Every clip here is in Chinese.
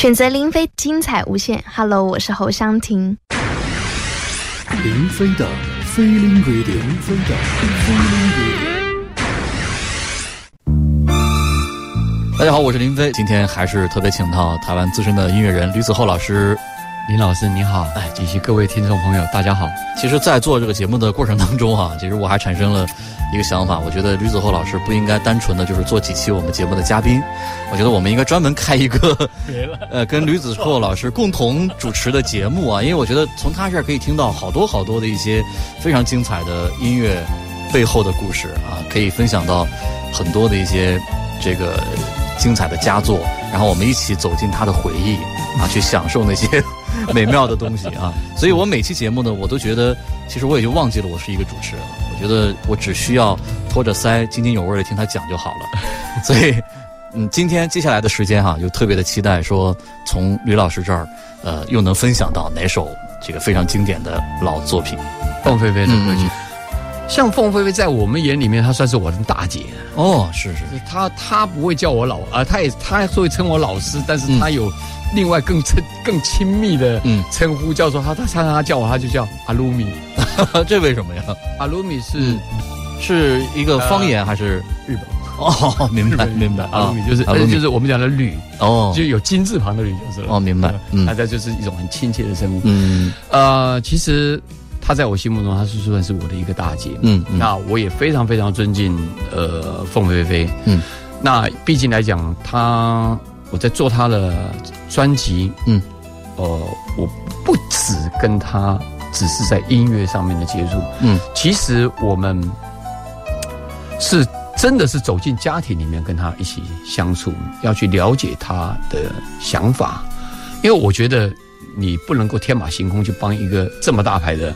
选择林飞，精彩无限。Hello，我是侯湘婷。林飞的飞林 radio，林飞的飞林 radio。大家好，我是林飞，今天还是特别请到台湾资深的音乐人吕子厚老师。林老师你好，哎，以及各位听众朋友，大家好。其实，在做这个节目的过程当中啊，其实我还产生了一个想法，我觉得吕子厚老师不应该单纯的就是做几期我们节目的嘉宾，我觉得我们应该专门开一个，呃，跟吕子厚老师共同主持的节目啊，因为我觉得从他这儿可以听到好多好多的一些非常精彩的音乐背后的故事啊，可以分享到很多的一些这个精彩的佳作，然后我们一起走进他的回忆啊，去享受那些。美妙的东西啊，所以我每期节目呢，我都觉得，其实我也就忘记了我是一个主持人了。我觉得我只需要托着腮津津有味的听他讲就好了。所以，嗯，今天接下来的时间哈，就特别的期待说，从吕老师这儿，呃，又能分享到哪首这个非常经典的老作品，凤飞飞的歌曲。像凤飞飞在我们眼里面，她算是我的大姐哦，是是，她她不会叫我老啊，她也她会称我老师，但是她有。另外更称更亲密的称呼叫做他，他常常叫我，她就叫阿鲁米，这为什么呀？阿鲁米是是一个方言还是日本？哦，明白明白。阿鲁米就是就是我们讲的吕哦，就有金字旁的吕就是了。哦，明白。嗯，那这就是一种很亲切的称呼。嗯，呃，其实他在我心目中，他是算是我的一个大姐。嗯，那我也非常非常尊敬呃凤飞飞。嗯，那毕竟来讲他。我在做他的专辑，嗯，呃，我不止跟他只是在音乐上面的接触，嗯，其实我们是真的是走进家庭里面跟他一起相处，要去了解他的想法，因为我觉得你不能够天马行空去帮一个这么大牌的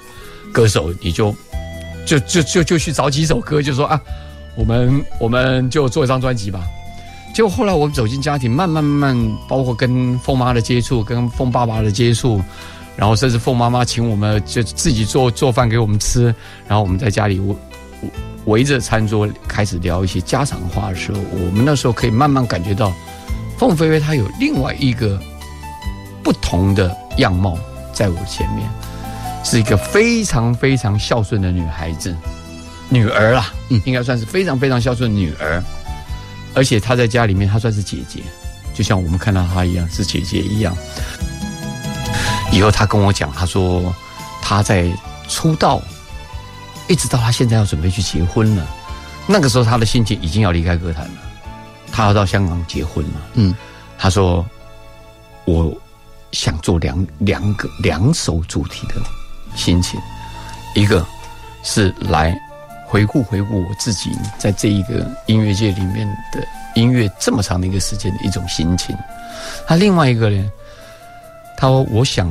歌手，你就就就就就去找几首歌，就说啊，我们我们就做一张专辑吧。结果后来我们走进家庭，慢慢慢慢，包括跟凤妈的接触，跟凤爸爸的接触，然后甚至凤妈妈请我们就自己做做饭给我们吃，然后我们在家里围围着餐桌开始聊一些家常话的时候，我们那时候可以慢慢感觉到，凤飞飞她有另外一个不同的样貌在我前面，是一个非常非常孝顺的女孩子，女儿啊，应该算是非常非常孝顺的女儿。而且她在家里面，她算是姐姐，就像我们看到她一样，是姐姐一样。以后她跟我讲，她说她在出道，一直到她现在要准备去结婚了。那个时候她的心情已经要离开歌坛了，她要到香港结婚了。嗯，她说我想做两两个两首主题的心情，一个是来。回顾回顾我自己在这一个音乐界里面的音乐这么长的一个时间的一种心情。他另外一个呢，他说我想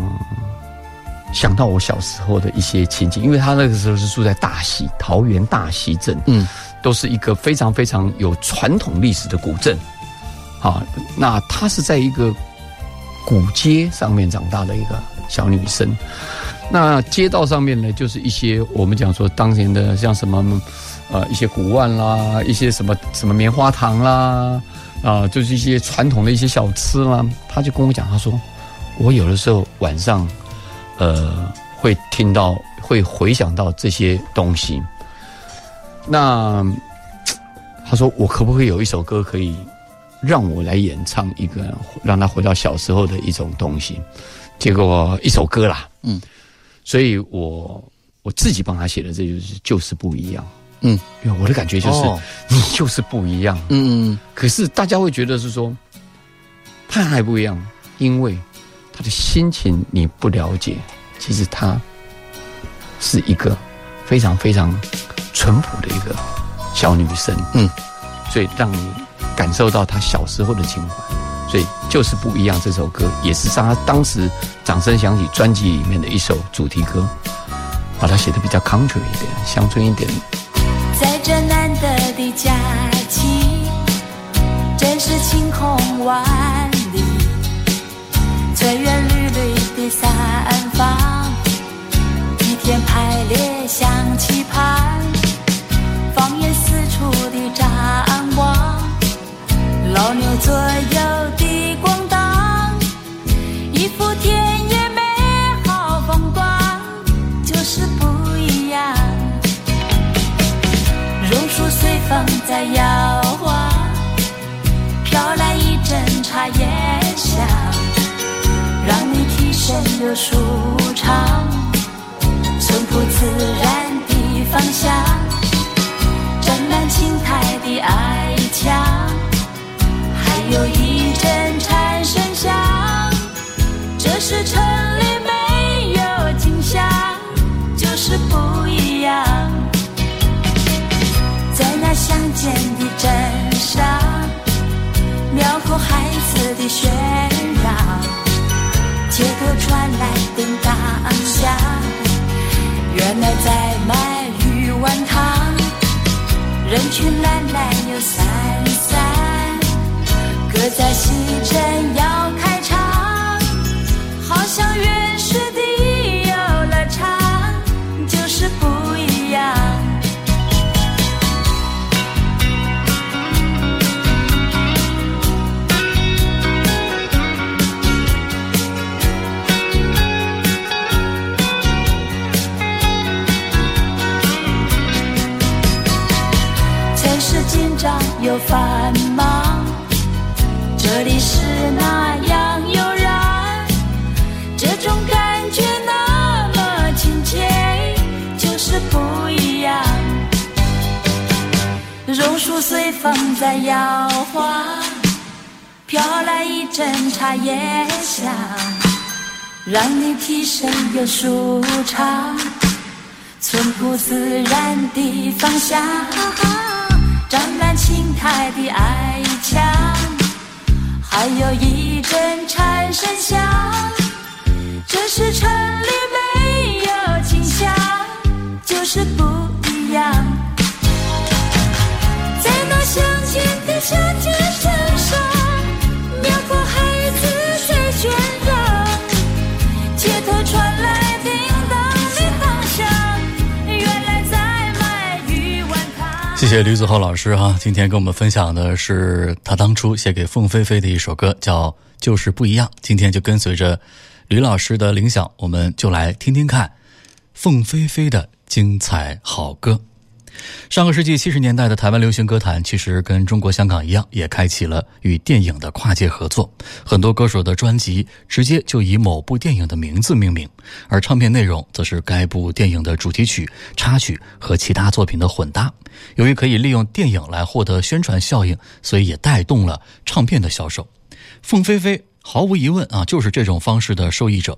想到我小时候的一些情景，因为他那个时候是住在大溪桃园大溪镇，嗯，都是一个非常非常有传统历史的古镇。好，那他是在一个古街上面长大的一个小女生。那街道上面呢，就是一些我们讲说当年的像什么，呃，一些古玩啦，一些什么什么棉花糖啦，啊，就是一些传统的一些小吃啦。他就跟我讲，他说，我有的时候晚上，呃，会听到，会回想到这些东西。那他说，我可不可以有一首歌可以让我来演唱一个，让他回到小时候的一种东西？结果一首歌啦，嗯。所以我我自己帮他写的，这就是就是不一样。嗯，因为我的感觉就是你就是不一样。嗯嗯。可是大家会觉得是说他还不一样，因为他的心情你不了解。其实他是一个非常非常淳朴的一个小女生。嗯，所以让你感受到她小时候的情怀。所以就是不一样。这首歌也是他当时掌声响起专辑里面的一首主题歌，把它写的比较 country 一点，乡村一点。在这难得的假期，真是晴空万里，翠园绿绿的三方，一天排列像棋盘，放眼四处的张望，老牛左风在摇晃，飘来一阵茶叶香，让你提神又舒畅，淳朴自然的芳香，沾满青苔的爱。的喧嚷，街头传来叮当响，原来在卖鱼丸汤，人群懒懒又散散，各在西镇要开场，好像月又繁忙，这里是那样悠然，这种感觉那么亲切，就是不一样。榕树随风在摇晃，飘来一阵茶叶香，让你提神又舒畅，淳朴自然的芳香。沾满青苔的矮墙，还有一阵蝉声响。这是城里没有景象，就是不一样。在那乡间的夏天谢谢吕子浩老师哈，今天跟我们分享的是他当初写给凤飞飞的一首歌，叫《就是不一样》。今天就跟随着吕老师的铃响，我们就来听听看凤飞飞的精彩好歌。上个世纪七十年代的台湾流行歌坛，其实跟中国香港一样，也开启了与电影的跨界合作。很多歌手的专辑直接就以某部电影的名字命名，而唱片内容则是该部电影的主题曲、插曲和其他作品的混搭。由于可以利用电影来获得宣传效应，所以也带动了唱片的销售。凤飞飞毫无疑问啊，就是这种方式的受益者。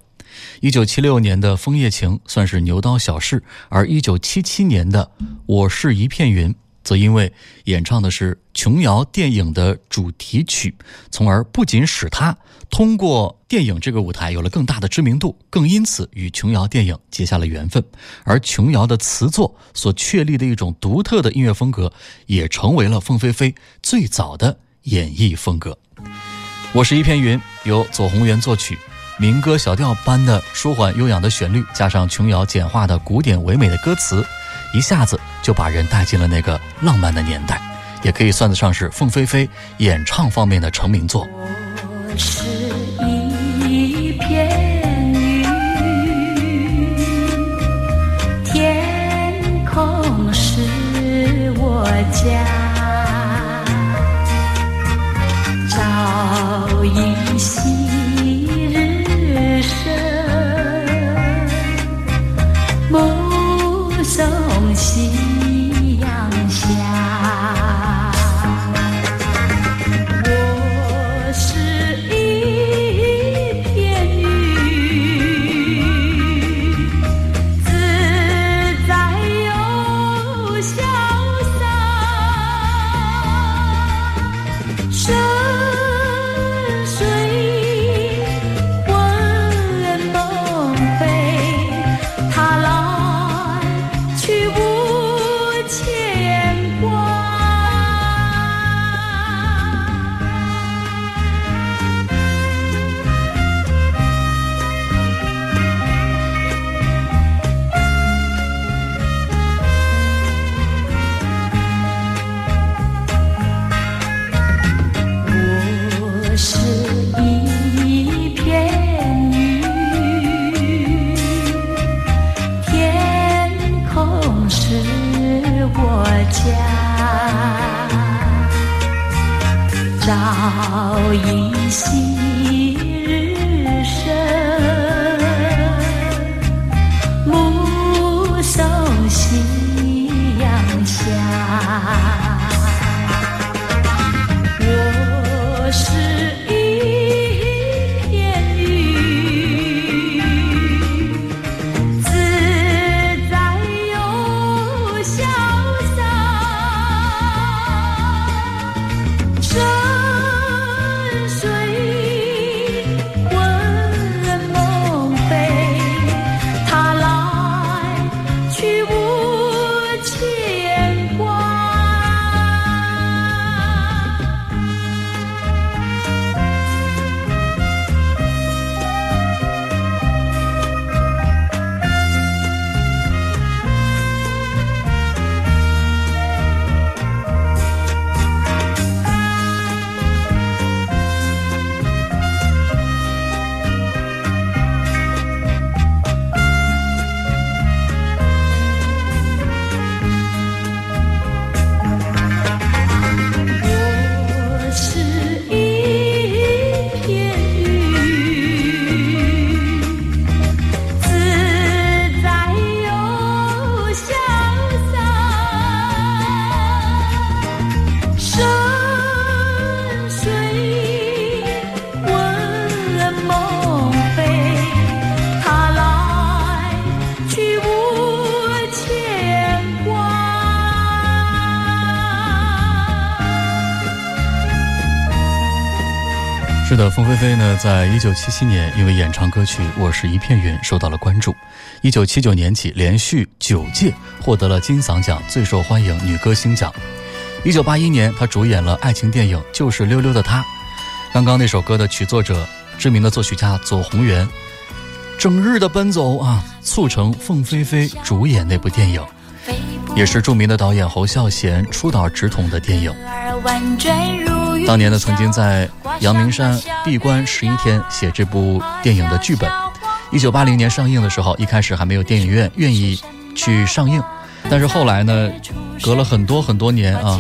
一九七六年的《枫叶情》算是牛刀小试，而一九七七年的《我是一片云》则因为演唱的是琼瑶电影的主题曲，从而不仅使他通过电影这个舞台有了更大的知名度，更因此与琼瑶电影结下了缘分。而琼瑶的词作所确立的一种独特的音乐风格，也成为了凤飞飞最早的演绎风格。《我是一片云》由左宏元作曲。民歌小调般的舒缓悠扬的旋律，加上琼瑶简化的古典唯美的歌词，一下子就把人带进了那个浪漫的年代，也可以算得上是凤飞飞演唱方面的成名作。我是一是的，凤飞飞呢，在一九七七年因为演唱歌曲《我是一片云》受到了关注。一九七九年起，连续九届获得了金嗓奖最受欢迎女歌星奖。一九八一年，她主演了爱情电影《就是溜溜的她》。刚刚那首歌的曲作者，知名的作曲家左宏元，整日的奔走啊，促成凤飞飞主演那部电影，也是著名的导演侯孝贤出道直筒的电影。当年呢，曾经在阳明山闭关十一天写这部电影的剧本。一九八零年上映的时候，一开始还没有电影院愿意去上映，但是后来呢，隔了很多很多年啊，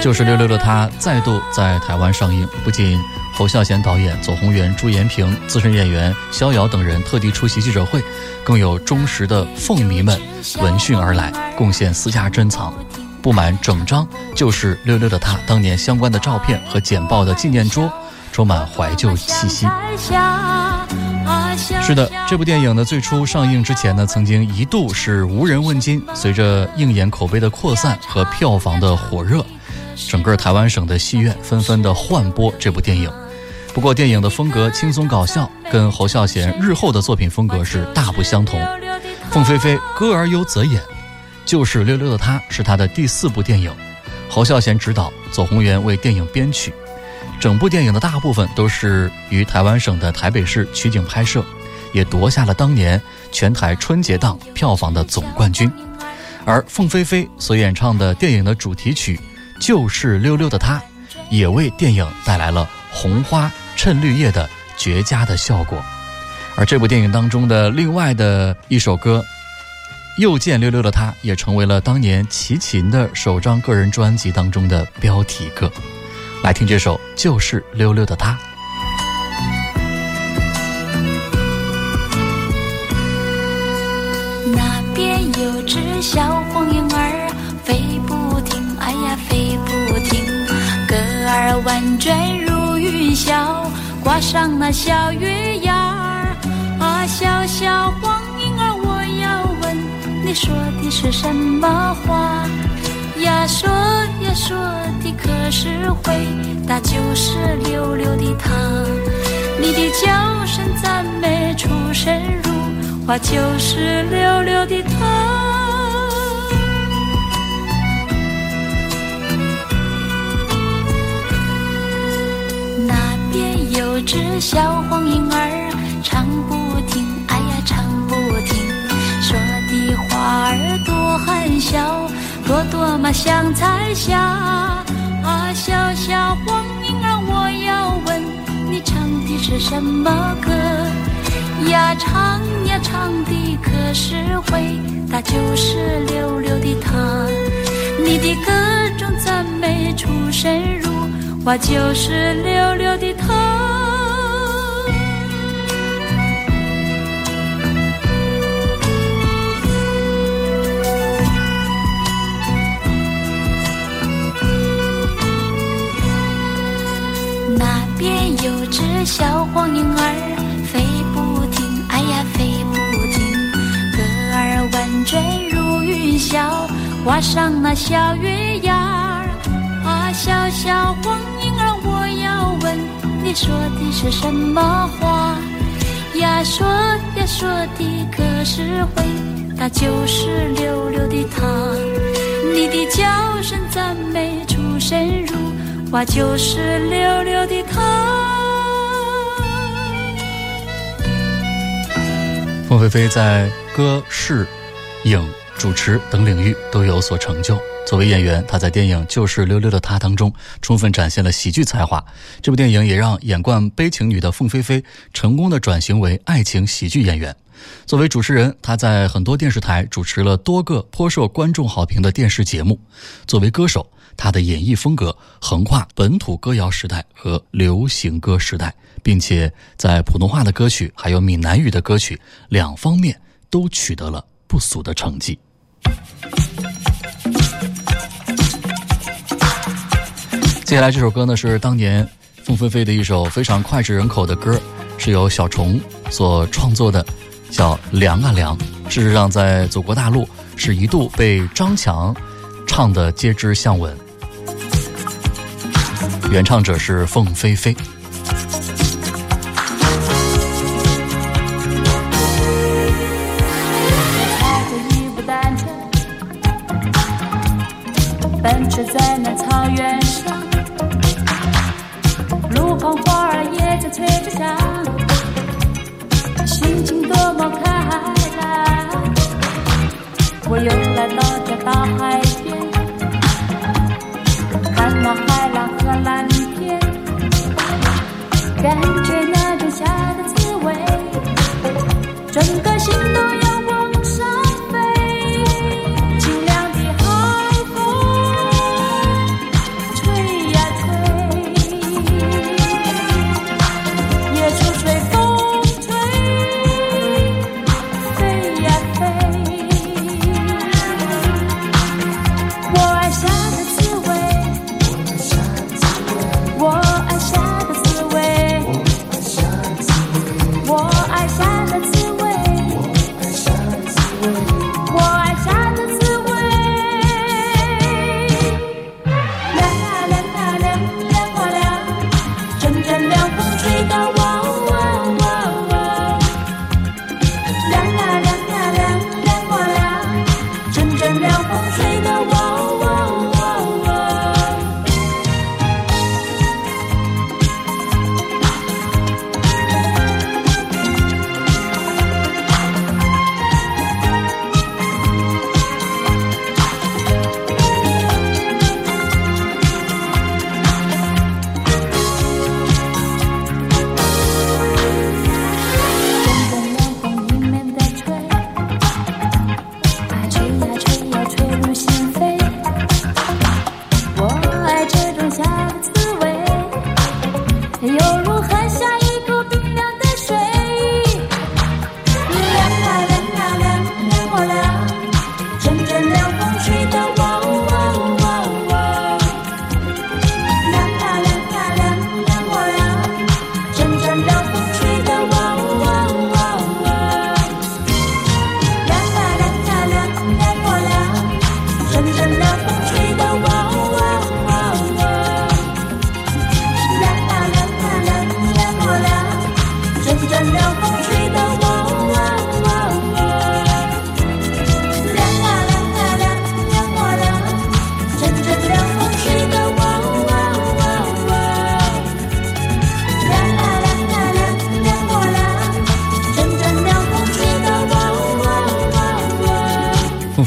就是六六的他再度在台湾上映。不仅侯孝贤导演、左宏元、朱延平、资深演员逍遥等人特地出席记者会，更有忠实的凤迷们闻讯而来，贡献私家珍藏。布满整张就是溜溜的他当年相关的照片和简报的纪念桌，充满怀旧气息。是的，这部电影呢，最初上映之前呢，曾经一度是无人问津。随着映演口碑的扩散和票房的火热，整个台湾省的戏院纷纷的换播这部电影。不过，电影的风格轻松搞笑，跟侯孝贤日后的作品风格是大不相同。凤飞飞歌而优则演。就是溜溜的他，是他的第四部电影，侯孝贤执导，左宏元为电影编曲，整部电影的大部分都是于台湾省的台北市取景拍摄，也夺下了当年全台春节档票房的总冠军。而凤飞飞所演唱的电影的主题曲《就是溜溜的他》，也为电影带来了红花衬绿叶的绝佳的效果。而这部电影当中的另外的一首歌。又见溜溜的他，也成为了当年齐秦的首张个人专辑当中的标题歌。来听这首《就是溜溜的他》。那边有只小黄莺儿飞不停，哎呀飞不停，歌儿婉转如云霄，挂上那小月牙儿啊，小小黄。你说的是什么话呀？说呀说的可是回答就是溜溜的他。你的叫声赞美出神入化，就是溜溜的他。那边有只小黄莺儿唱不的花儿多含笑，朵朵嘛像彩霞。啊，小小黄莺儿，我要问你唱的是什么歌呀？唱呀唱的可是回答就是溜溜的他。你的歌中赞美出神入化，就是溜溜的有。只小黄莺儿飞不停，哎呀飞不停，歌儿婉转如云霄，挂上那小月牙儿。啊，小小黄莺儿，我要问你说的是什么话呀？说呀说的可是回答就是溜溜的他。你的叫声赞美出神入化，就是溜溜的他。凤飞飞在歌、视、影、主持等领域都有所成就。作为演员，她在电影《就是溜溜的她》当中充分展现了喜剧才华。这部电影也让演惯悲情女的凤飞飞成功的转型为爱情喜剧演员。作为主持人，她在很多电视台主持了多个颇受观众好评的电视节目。作为歌手，他的演绎风格横跨本土歌谣时代和流行歌时代。并且在普通话的歌曲还有闽南语的歌曲两方面都取得了不俗的成绩。接下来这首歌呢是当年凤飞飞的一首非常脍炙人口的歌，是由小虫所创作的，叫《凉啊凉》。事实上，在祖国大陆是一度被张强唱的《皆知相吻》，原唱者是凤飞飞。开着一部单车，奔驰在那草原上，路旁花儿也在吹着香，心情多么开朗。我又来到这大海。蓝天，感觉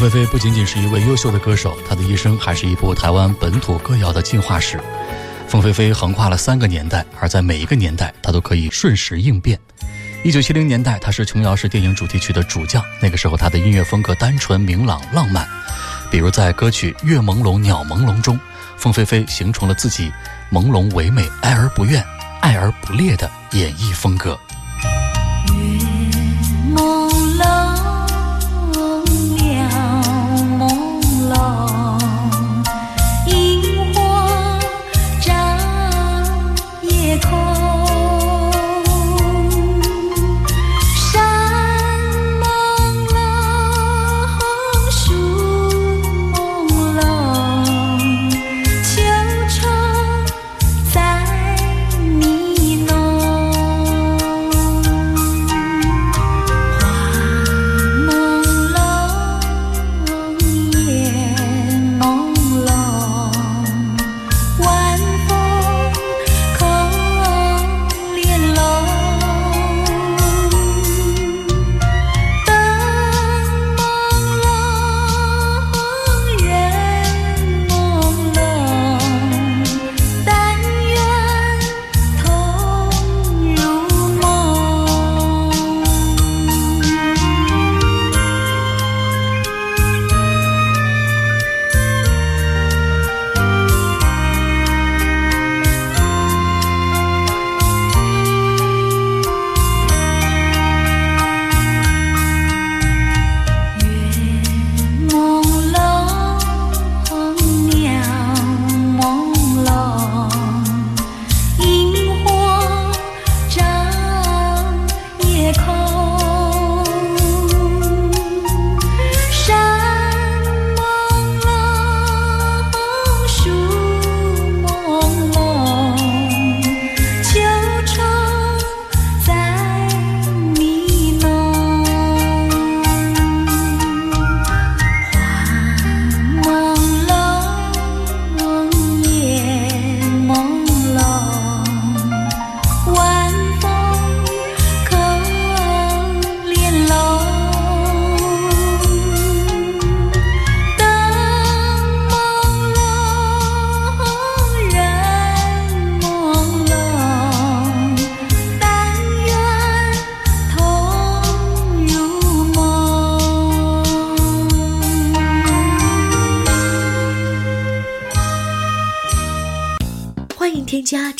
飞飞不仅仅是一位优秀的歌手，她的一生还是一部台湾本土歌谣的进化史。凤飞飞横跨了三个年代，而在每一个年代，她都可以瞬时应变。一九七零年代，她是琼瑶式电影主题曲的主将，那个时候她的音乐风格单纯明朗浪漫。比如在歌曲《月朦胧鸟朦胧》中，凤飞飞形成了自己朦胧唯美、爱而不怨、爱而不烈的演绎风格。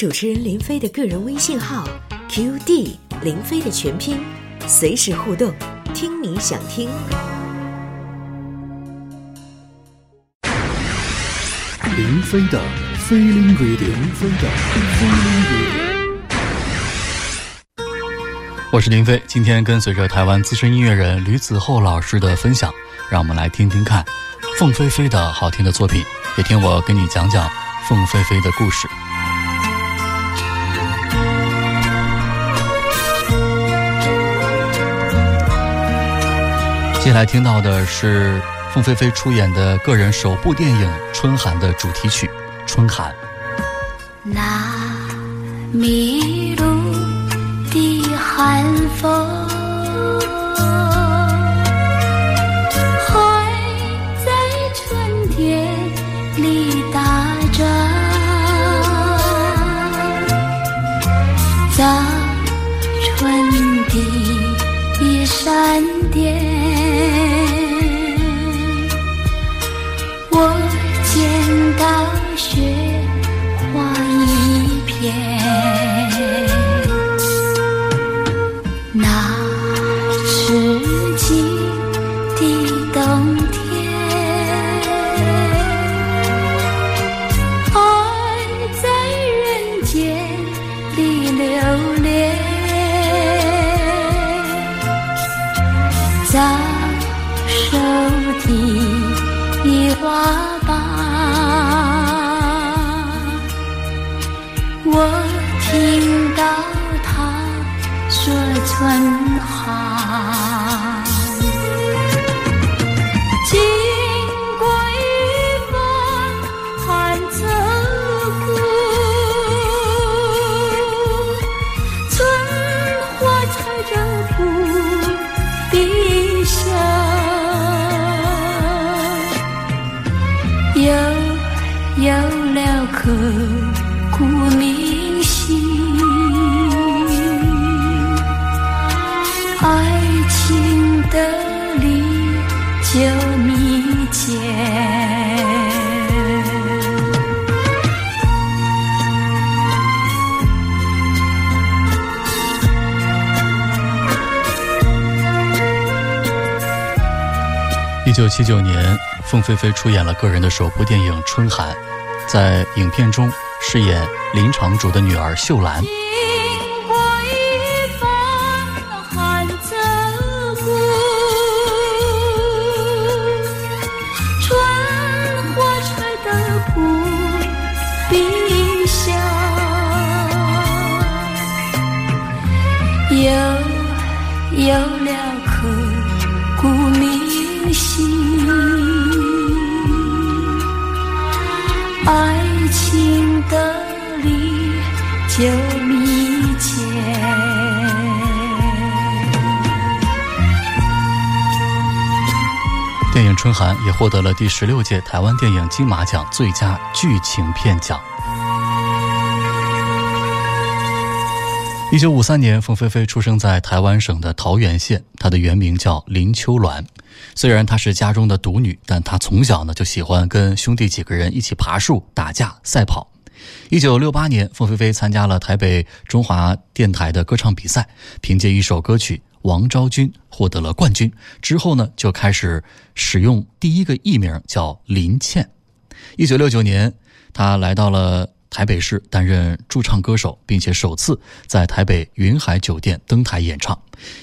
主持人林飞的个人微信号 QD 林飞的全拼，随时互动，听你想听。林飞的飞林 radio，林飞的飞林 radio。我是林飞，今天跟随着台湾资深音乐人吕子厚老师的分享，让我们来听听看凤飞飞的好听的作品，也听我跟你讲讲凤飞飞的故事。接下来听到的是凤飞飞出演的个人首部电影《春寒》的主题曲《春寒》。那迷路的寒风，刻骨铭心。爱情的理就密切一九七九年，凤飞飞出演了个人的首部电影《春寒》，在影片中饰演林场主的女儿秀兰。春寒》也获得了第十六届台湾电影金马奖最佳剧情片奖。一九五三年，凤飞飞出生在台湾省的桃源县，她的原名叫林秋鸾。虽然她是家中的独女，但她从小呢就喜欢跟兄弟几个人一起爬树、打架、赛跑。一九六八年，凤飞飞参加了台北中华电台的歌唱比赛，凭借一首歌曲《王昭君》获得了冠军。之后呢，就开始使用第一个艺名叫林倩。一九六九年，他来到了台北市担任驻唱歌手，并且首次在台北云海酒店登台演唱。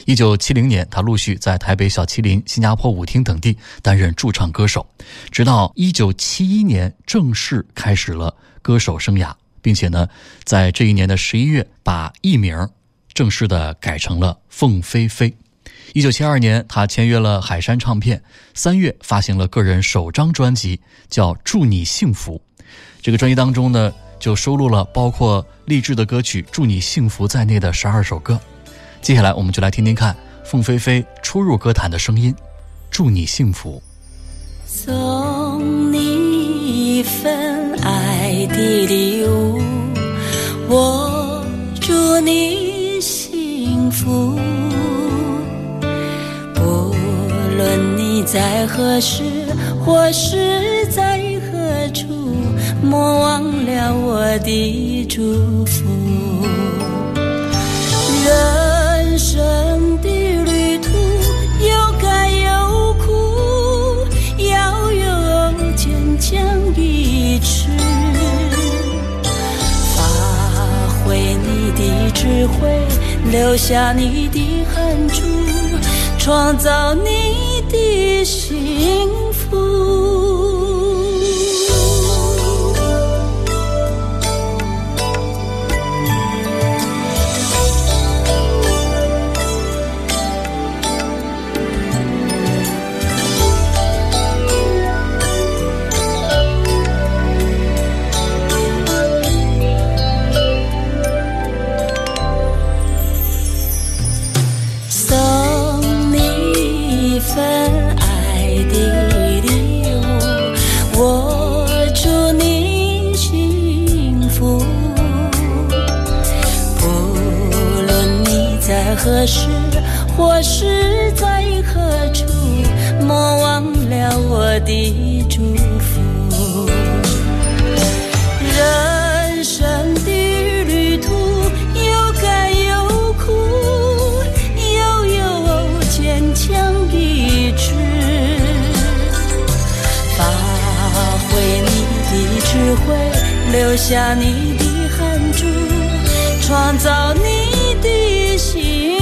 一九七零年，他陆续在台北小麒麟、新加坡舞厅等地担任驻唱歌手，直到一九七一年正式开始了。歌手生涯，并且呢，在这一年的十一月，把艺名正式的改成了凤飞飞。一九七二年，他签约了海山唱片，三月发行了个人首张专辑，叫《祝你幸福》。这个专辑当中呢，就收录了包括励志的歌曲《祝你幸福》在内的十二首歌。接下来，我们就来听听看凤飞飞初入歌坛的声音，《祝你幸福》。送你一份爱的礼物，我祝你福。不论你在何时或是在何处，莫忘了我的祝福。留下你的汗珠，创造你的幸福。何时或是在何处，莫忘了我的祝福。人生的旅途有甘有苦，要有坚强意志，发挥你的智慧，留下你的汗珠，创造你情。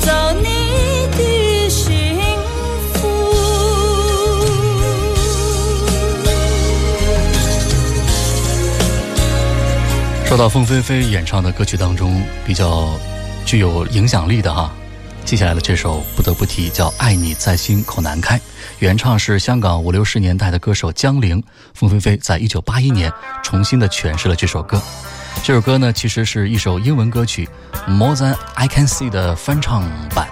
造你的幸福。说到凤飞飞演唱的歌曲当中比较具有影响力的哈，接下来的这首不得不提，叫《爱你在心口难开》，原唱是香港五六十年代的歌手江玲，凤飞飞在一九八一年重新的诠释了这首歌。这首歌呢，其实是一首英文歌曲《More Than I Can See》的翻唱版。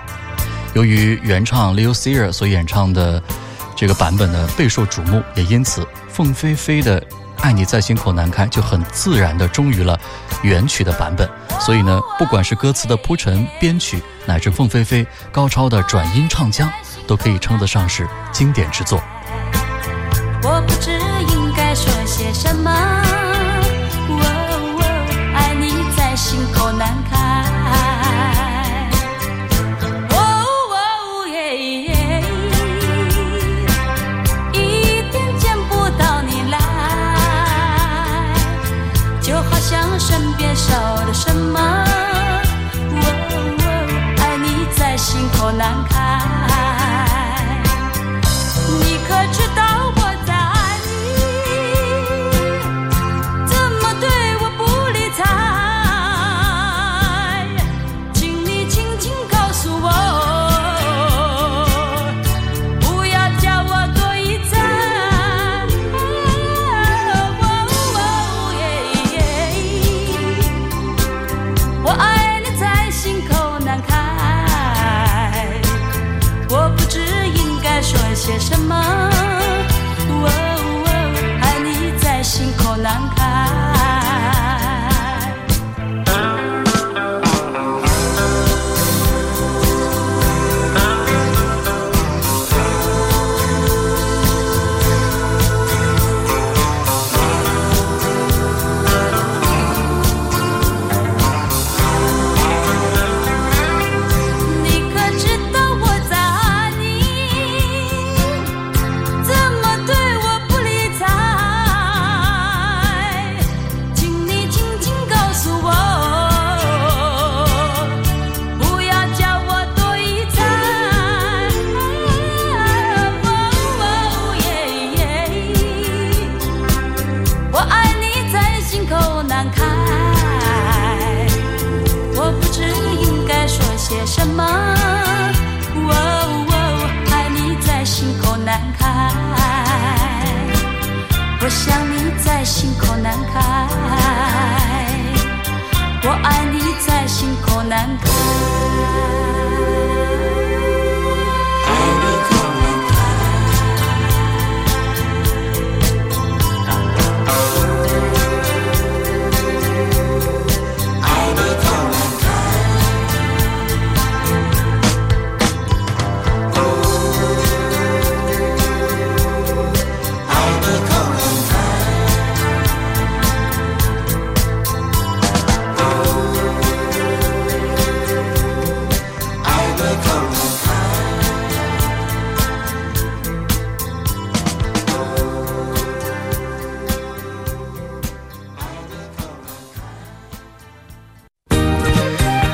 由于原唱 Leo Sayer 所演唱的这个版本呢备受瞩目，也因此凤飞飞的《爱你在心口难开》就很自然的忠于了原曲的版本。所以呢，不管是歌词的铺陈、编曲，乃至凤飞飞高超的转音唱腔，都可以称得上是经典之作。我不知应该说些什么。口难开，你可知道？些什么？爱你在心口难开，我想你在心口难开，我爱你在心口难开。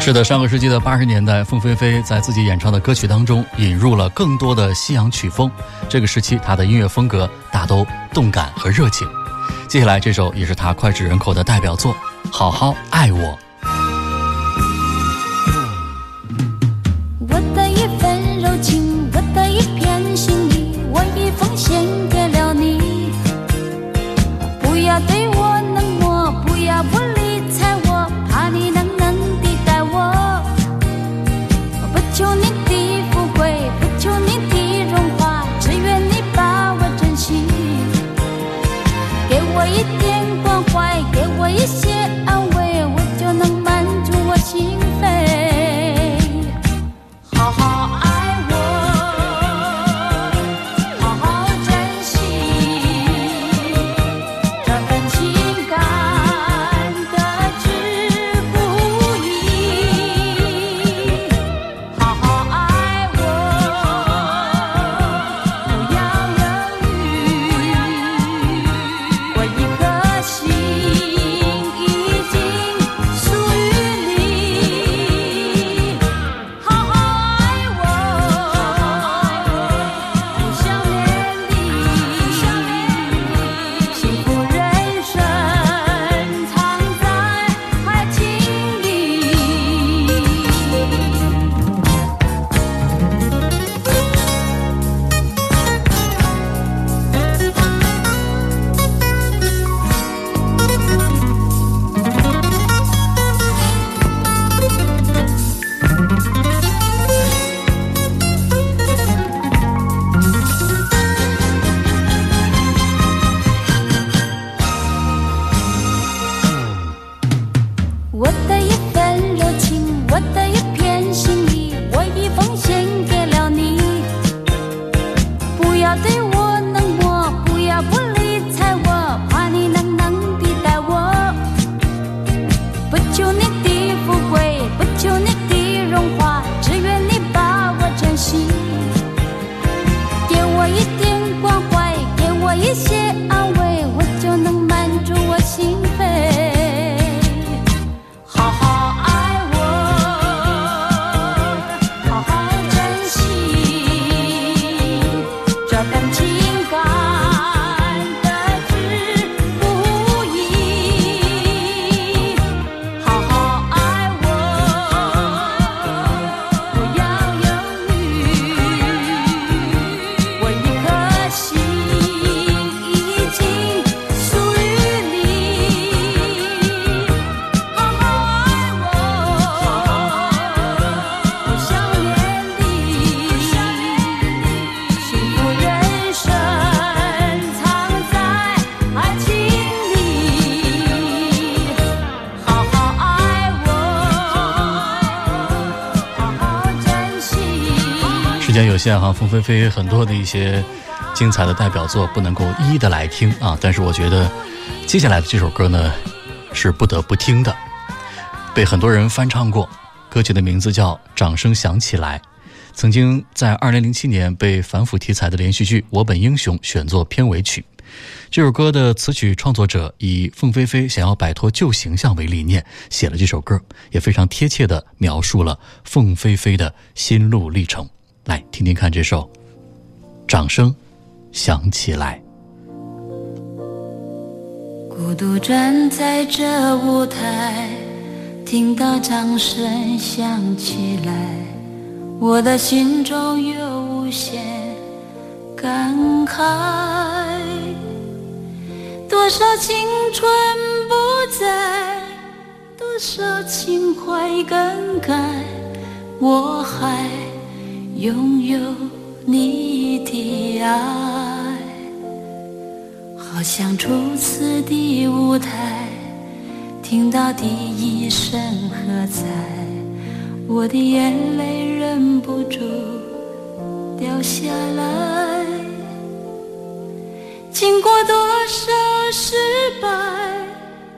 是的，上个世纪的八十年代，凤飞飞在自己演唱的歌曲当中引入了更多的西洋曲风。这个时期，她的音乐风格大都动感和热情。接下来这首也是她脍炙人口的代表作，《好好爱我》。现在哈，凤飞飞很多的一些精彩的代表作不能够一一的来听啊，但是我觉得接下来的这首歌呢是不得不听的，被很多人翻唱过，歌曲的名字叫《掌声响起来》，曾经在二零零七年被反腐题材的连续剧《我本英雄》选作片尾曲。这首歌的词曲创作者以凤飞飞想要摆脱旧形象为理念写了这首歌，也非常贴切的描述了凤飞飞的心路历程。来听听看这首，掌声响起来。孤独站在这舞台，听到掌声响起来，我的心中有无限感慨。多少青春不在，多少情怀更改，我还拥有你的爱，好像初次的舞台。听到第一声喝彩，我的眼泪忍不住掉下来。经过多少失败，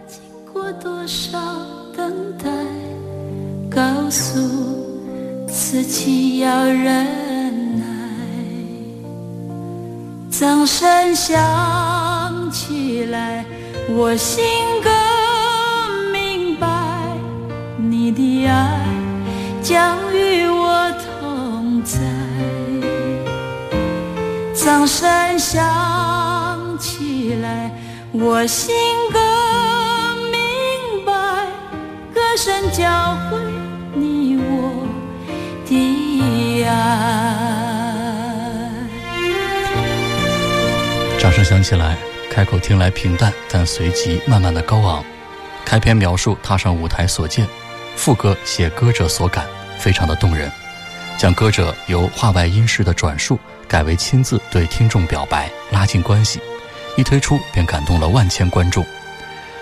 经过多少等待，告诉自己要忍耐。掌声响起来，我心更明白。你的爱将与我同在，掌声响起来，我心更明白，歌声教会掌声响起来，开口听来平淡，但随即慢慢的高昂。开篇描述踏上舞台所见。副歌写歌者所感，非常的动人，将歌者由话外音式的转述改为亲自对听众表白，拉近关系，一推出便感动了万千观众。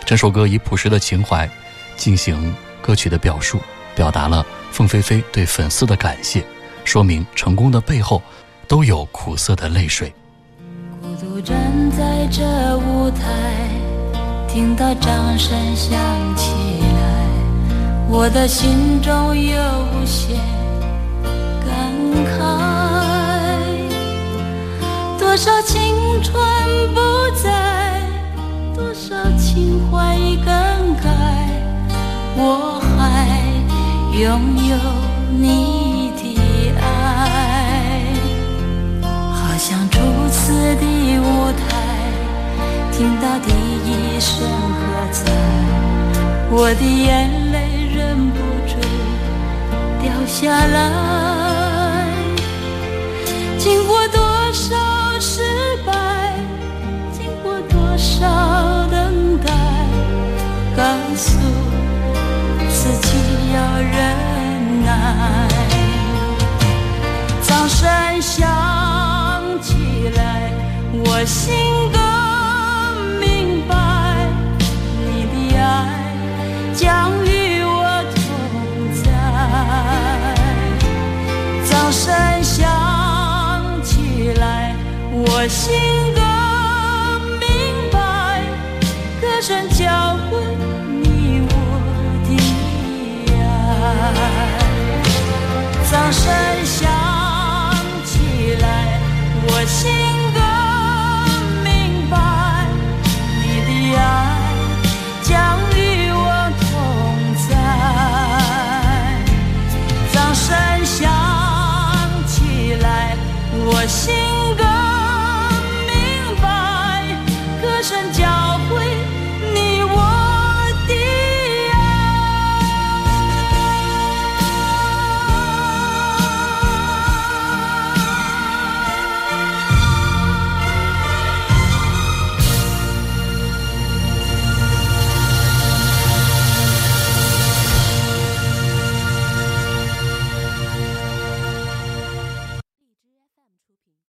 整首歌以朴实的情怀进行歌曲的表述，表达了凤飞飞对粉丝的感谢，说明成功的背后都有苦涩的泪水。孤独站在这舞台，听到掌声响起来。我的心中有无限感慨，多少青春不在，多少情怀已更改，我还拥有你的舞台，听到第一声喝彩，我的眼泪。忍不住掉下来，经过多少失败，经过多少等待，告诉自己要忍耐。心